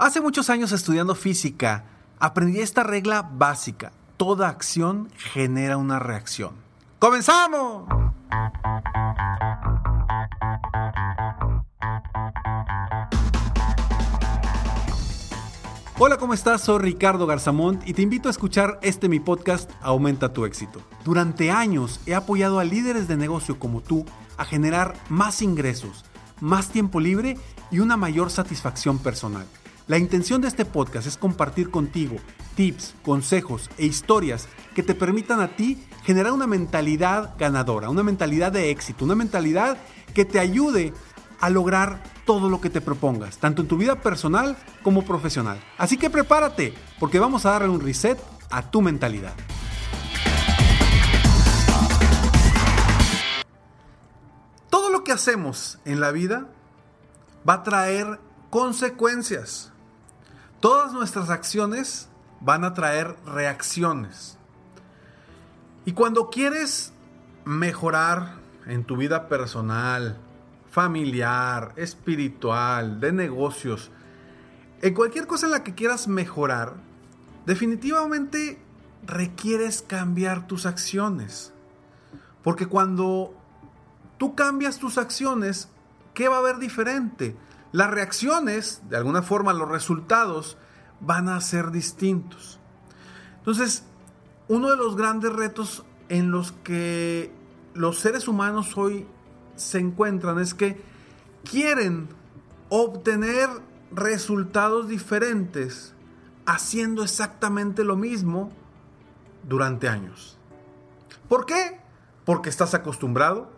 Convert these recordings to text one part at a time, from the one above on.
Hace muchos años estudiando física, aprendí esta regla básica. Toda acción genera una reacción. ¡Comenzamos! Hola, ¿cómo estás? Soy Ricardo Garzamont y te invito a escuchar este mi podcast Aumenta tu éxito. Durante años he apoyado a líderes de negocio como tú a generar más ingresos, más tiempo libre y una mayor satisfacción personal. La intención de este podcast es compartir contigo tips, consejos e historias que te permitan a ti generar una mentalidad ganadora, una mentalidad de éxito, una mentalidad que te ayude a lograr todo lo que te propongas, tanto en tu vida personal como profesional. Así que prepárate, porque vamos a darle un reset a tu mentalidad. Todo lo que hacemos en la vida va a traer consecuencias. Todas nuestras acciones van a traer reacciones. Y cuando quieres mejorar en tu vida personal, familiar, espiritual, de negocios, en cualquier cosa en la que quieras mejorar, definitivamente requieres cambiar tus acciones. Porque cuando tú cambias tus acciones, ¿qué va a haber diferente? Las reacciones, de alguna forma los resultados, van a ser distintos. Entonces, uno de los grandes retos en los que los seres humanos hoy se encuentran es que quieren obtener resultados diferentes haciendo exactamente lo mismo durante años. ¿Por qué? Porque estás acostumbrado,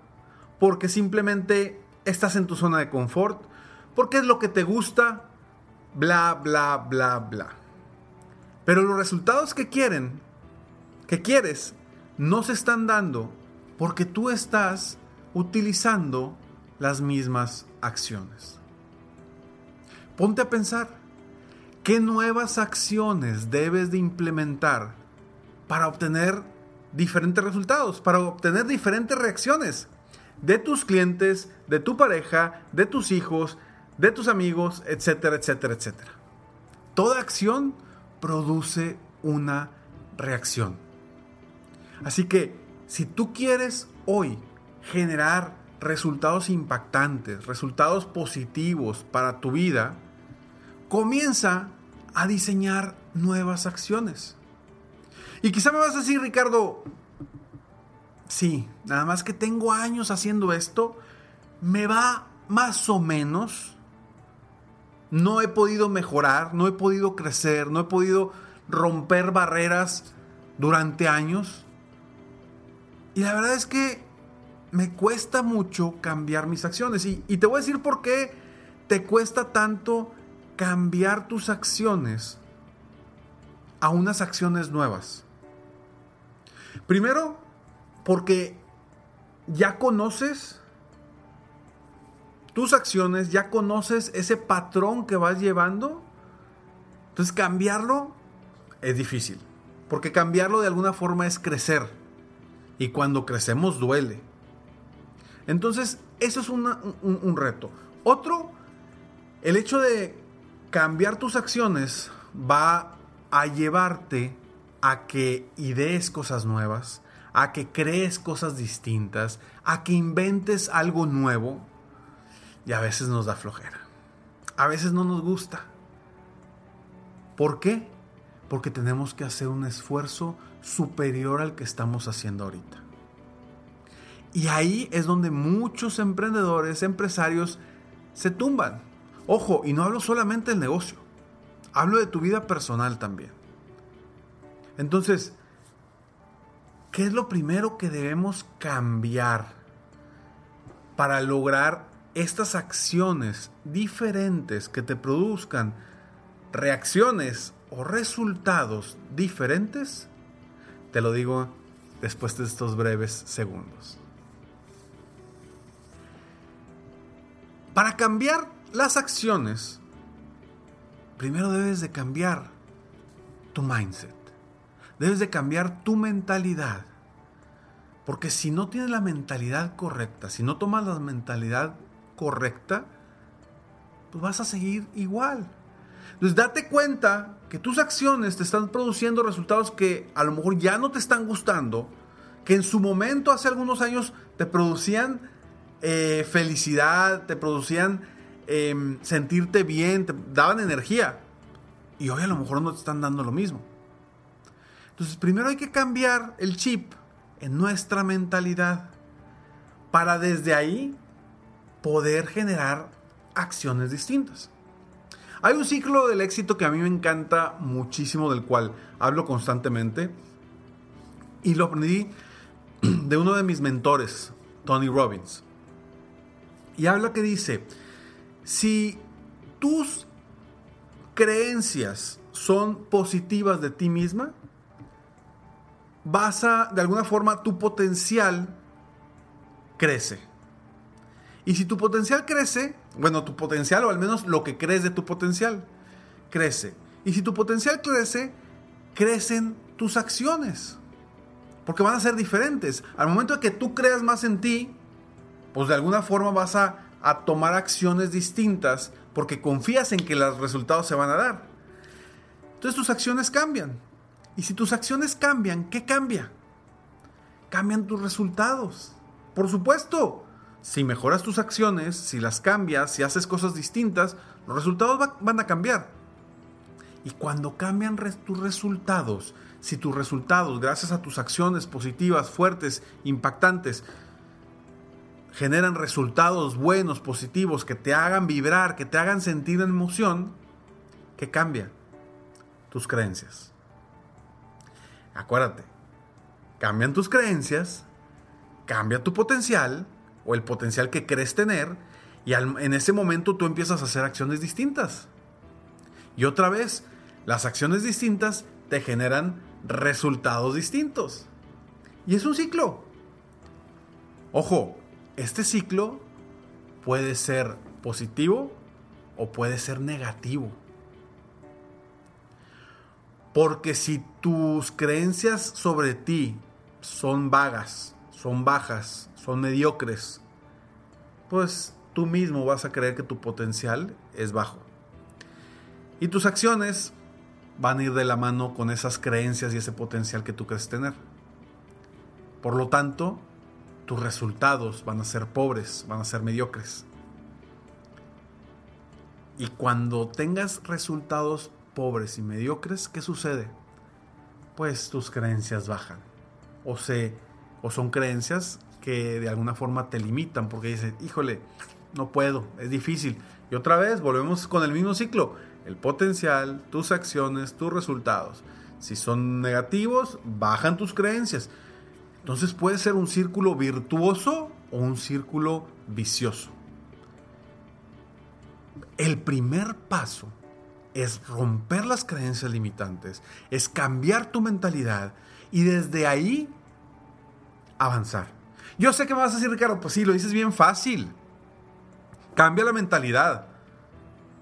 porque simplemente estás en tu zona de confort, porque es lo que te gusta, bla, bla, bla, bla. Pero los resultados que quieren, que quieres, no se están dando porque tú estás utilizando las mismas acciones. Ponte a pensar, ¿qué nuevas acciones debes de implementar para obtener diferentes resultados, para obtener diferentes reacciones de tus clientes, de tu pareja, de tus hijos, de tus amigos, etcétera, etcétera, etcétera. Toda acción produce una reacción. Así que si tú quieres hoy generar resultados impactantes, resultados positivos para tu vida, comienza a diseñar nuevas acciones. Y quizá me vas a decir, Ricardo, sí, nada más que tengo años haciendo esto, me va más o menos, no he podido mejorar, no he podido crecer, no he podido romper barreras durante años. Y la verdad es que me cuesta mucho cambiar mis acciones. Y, te voy a decir por qué te cuesta tanto cambiar tus acciones a unas acciones nuevas. Primero, porque ya conoces tus acciones, ya conoces ese patrón que vas llevando. Entonces cambiarlo es difícil. Porque cambiarlo de alguna forma es crecer. Y cuando crecemos duele. Entonces, eso es un, reto. Otro, el hecho de cambiar tus acciones va a llevarte a que idees cosas nuevas, a que crees cosas distintas, a que inventes algo nuevo y a veces nos da flojera. A veces no nos gusta. ¿Por qué? Porque tenemos que hacer un esfuerzo superior al que estamos haciendo ahorita. Y ahí es donde muchos emprendedores, empresarios se tumban. Ojo, y no hablo solamente del negocio, hablo de tu vida personal también. Entonces, ¿qué es lo primero que debemos cambiar para lograr estas acciones diferentes que te produzcan reacciones o resultados diferentes? Te lo digo después de estos breves segundos. Para cambiar las acciones, primero debes de cambiar tu mindset. Debes de cambiar tu mentalidad. Porque si no tienes la mentalidad correcta, si no tomas la mentalidad correcta, pues vas a seguir igual. Entonces date cuenta que tus acciones te están produciendo resultados que a lo mejor ya no te están gustando, que en su momento, hace algunos años, te producían eh, felicidad, te producían em, sentirte bien, te daban energía. Y hoy a lo mejor no te están dando lo mismo. Entonces primero hay que cambiar el chip en nuestra mentalidad para desde ahí poder generar acciones distintas. Hay un ciclo del éxito que a mí me encanta muchísimo, del cual hablo constantemente, y lo aprendí de uno de mis mentores, Tony Robbins. Y habla que dice, si tus creencias son positivas de ti misma, vas a, de alguna forma, tu potencial crece. Y si tu potencial crece, bueno, tu potencial o al menos lo que crees de tu potencial crece. Y si tu potencial crece, crecen tus acciones. Porque van a ser diferentes. Al momento de que tú creas más en ti, pues de alguna forma vas a, tomar acciones distintas porque confías en que los resultados se van a dar. Entonces tus acciones cambian. Y si tus acciones cambian, ¿qué cambia? Cambian tus resultados. Por supuesto, si mejoras tus acciones, si las cambias, si haces cosas distintas, los resultados van a cambiar. Y cuando cambian tus resultados, si tus resultados, gracias a tus acciones positivas, fuertes, impactantes, generan resultados buenos, positivos, que te hagan vibrar, que te hagan sentir emoción, ¿qué cambia? Tus creencias. Acuérdate, cambian tus creencias, cambia tu potencial o el potencial que crees tener y en ese momento tú empiezas a hacer acciones distintas. Y otra vez, las acciones distintas te generan resultados distintos. Y es un ciclo. Ojo, este ciclo puede ser positivo o puede ser negativo. Porque si tus creencias sobre ti son vagas, son bajas, son mediocres, pues tú mismo vas a creer que tu potencial es bajo. Y tus acciones van a ir de la mano con esas creencias y ese potencial que tú crees tener. Por lo tanto, tus resultados van a ser pobres, van a ser mediocres. Y cuando tengas resultados pobres y mediocres, ¿qué sucede? Pues tus creencias bajan. O, se, o son creencias que de alguna forma te limitan porque dices, híjole, no puedo, es difícil. Y otra vez volvemos con el mismo ciclo. El potencial, tus acciones, tus resultados. Si son negativos, bajan tus creencias. Entonces puede ser un círculo virtuoso o un círculo vicioso. El primer paso es romper las creencias limitantes, es cambiar tu mentalidad y desde ahí avanzar. Yo sé que me vas a decir, Ricardo, pues sí, lo dices bien fácil. Cambia la mentalidad.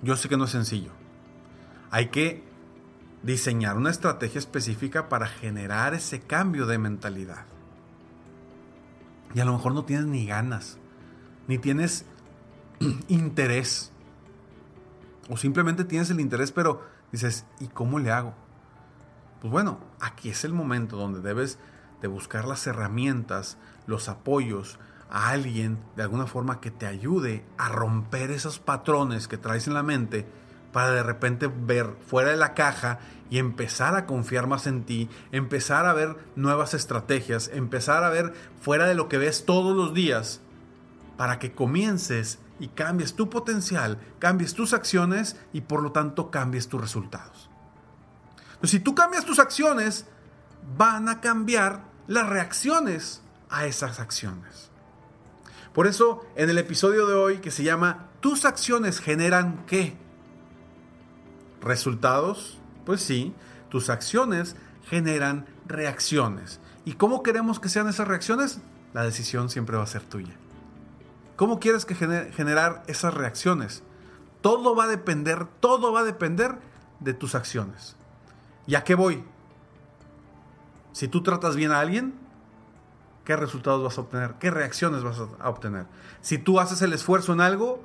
Yo sé que no es sencillo. Hay que diseñar una estrategia específica para generar ese cambio de mentalidad. Y a lo mejor no tienes ni ganas, ni tienes interés. O simplemente tienes el interés, pero dices, ¿y cómo le hago? Pues bueno, aquí es el momento donde debes de buscar las herramientas, los apoyos, a alguien de alguna forma que te ayude a romper esos patrones que traes en la mente para de repente ver fuera de la caja y empezar a confiar más en ti, empezar a ver nuevas estrategias, empezar a ver fuera de lo que ves todos los días, para que comiences y cambies tu potencial, cambies tus acciones y por lo tanto cambies tus resultados. Si tú cambias tus acciones, van a cambiar las reacciones a esas acciones. Por eso, en el episodio de hoy que se llama ¿Tus acciones generan qué? ¿Resultados? Pues sí, tus acciones generan reacciones. ¿Y cómo queremos que sean esas reacciones? La decisión siempre va a ser tuya. ¿Cómo quieres que generar esas reacciones? Todo va a depender, todo va a depender de tus acciones. ¿Y a qué voy? Si tú tratas bien a alguien, ¿qué resultados vas a obtener? ¿Qué reacciones vas a obtener? Si tú haces el esfuerzo en algo,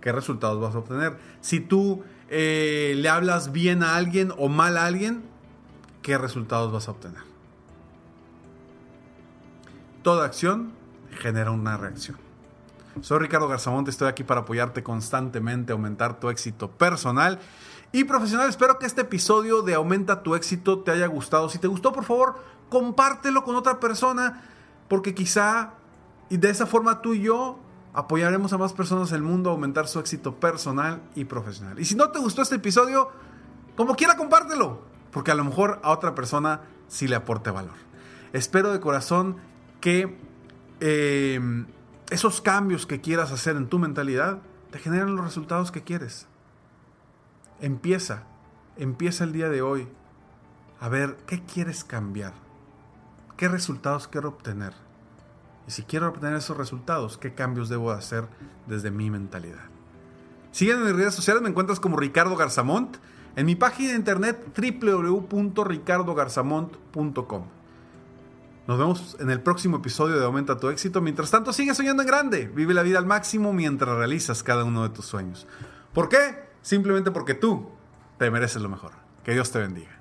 ¿qué resultados vas a obtener? Si tú eh, le hablas bien a alguien o mal a alguien, ¿qué resultados vas a obtener? Toda acción genera una reacción. Soy Ricardo Garzamonte, estoy aquí para apoyarte constantemente, aumentar tu éxito personal y profesional. Espero que este episodio de Aumenta tu éxito te haya gustado. Si te gustó, por favor, compártelo con otra persona, porque quizá y de esa forma tú y yo apoyaremos a más personas en el mundo a aumentar su éxito personal y profesional. Y si no te gustó este episodio, como quiera, compártelo, porque a lo mejor a otra persona sí le aporte valor. Espero de corazón que eh, esos cambios que quieras hacer en tu mentalidad te generen los resultados que quieres. Empieza, empieza el día de hoy a ver qué quieres cambiar, qué resultados quiero obtener. Y si quiero obtener esos resultados, qué cambios debo hacer desde mi mentalidad. Sígueme en mis redes sociales, me encuentras como Ricardo Garzamont, en mi página de internet www.ricardogarzamont.com. Nos vemos en el próximo episodio de Aumenta tu éxito. Mientras tanto, sigue soñando en grande. Vive la vida al máximo mientras realizas cada uno de tus sueños. ¿Por qué? Simplemente porque tú te mereces lo mejor. Que Dios te bendiga.